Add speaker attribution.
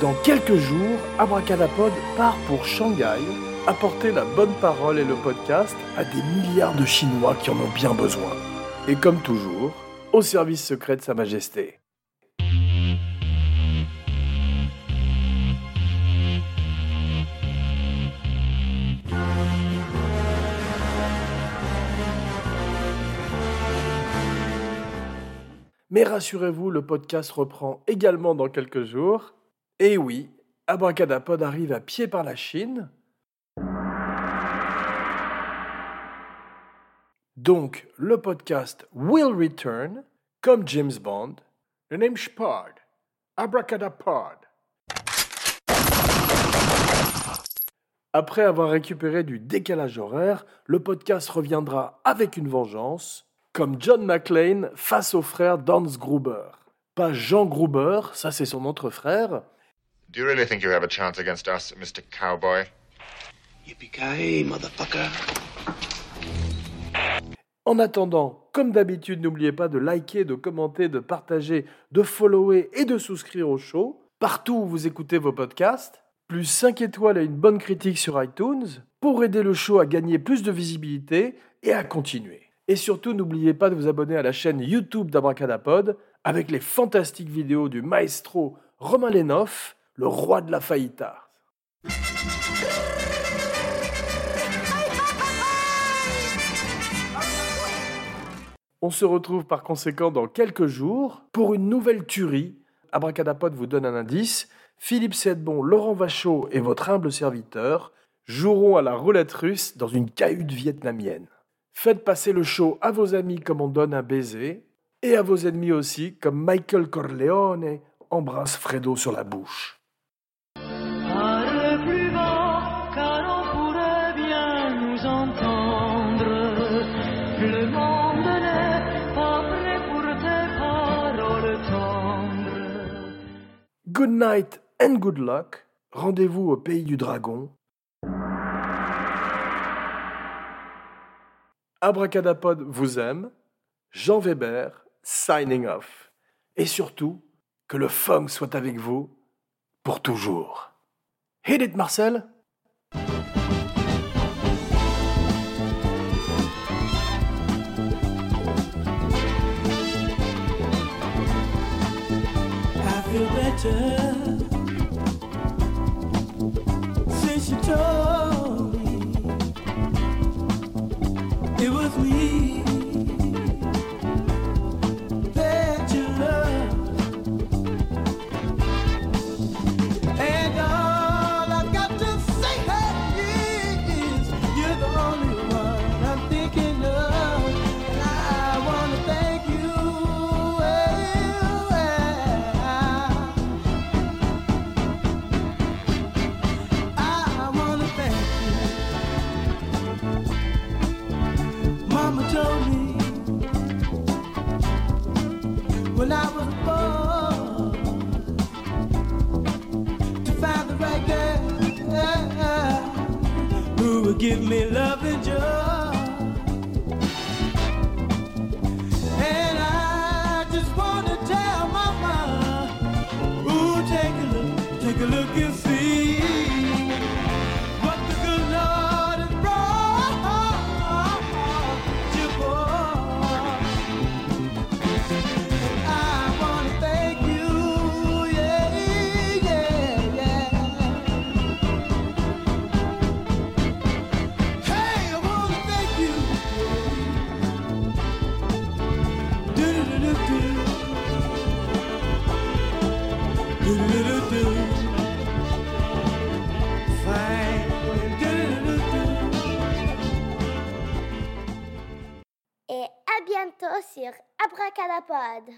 Speaker 1: Dans quelques jours, Abracadapod part pour Shanghai apporter la bonne parole et le podcast à des milliards de Chinois qui en ont bien besoin. Et comme toujours, au service secret de Sa Majesté. Mais rassurez-vous, le podcast reprend également dans quelques jours. Et oui, Abracadapod arrive à pied par la Chine. Donc, le podcast will return, comme James Bond. Le name Spard. Abracadapod. Après avoir récupéré du décalage horaire, le podcast reviendra avec une vengeance comme John McClane face au frère d'Hans Gruber. Pas Jean Gruber, ça c'est son autre frère.
Speaker 2: Do you really think you have a chance against us, Mr. Cowboy?
Speaker 3: Yippee-ki-yay, motherfucker.
Speaker 1: En attendant, comme d'habitude, n'oubliez pas de liker, de commenter, de partager, de follower et de souscrire au show, partout où vous écoutez vos podcasts, plus 5 étoiles et une bonne critique sur iTunes, pour aider le show à gagner plus de visibilité et à continuer. Et surtout, n'oubliez pas de vous abonner à la chaîne YouTube d'Abracadapod avec les fantastiques vidéos du maestro Romain Lenoff, le roi de la faillita. On se retrouve par conséquent dans quelques jours pour une nouvelle tuerie. Abracadapod vous donne un indice. Philippe Sedbon, Laurent Vachaud et votre humble serviteur joueront à la roulette russe dans une cahute vietnamienne. Faites passer le show à vos amis comme on donne un baiser, et à vos ennemis aussi, comme Michael Corleone embrasse Fredo sur la bouche. Good night and good luck. Rendez-vous au pays du dragon. Abracadapod vous aime. Jean Weber, signing off. Et surtout, que le funk soit avec vous pour toujours. Hit it, Marcel!
Speaker 4: Better. Since you told When I was boy to find the right girl who would give me love and joy. And I just wanna tell mama, ooh, take a look, take a look
Speaker 5: bientôt sur Abracadapod.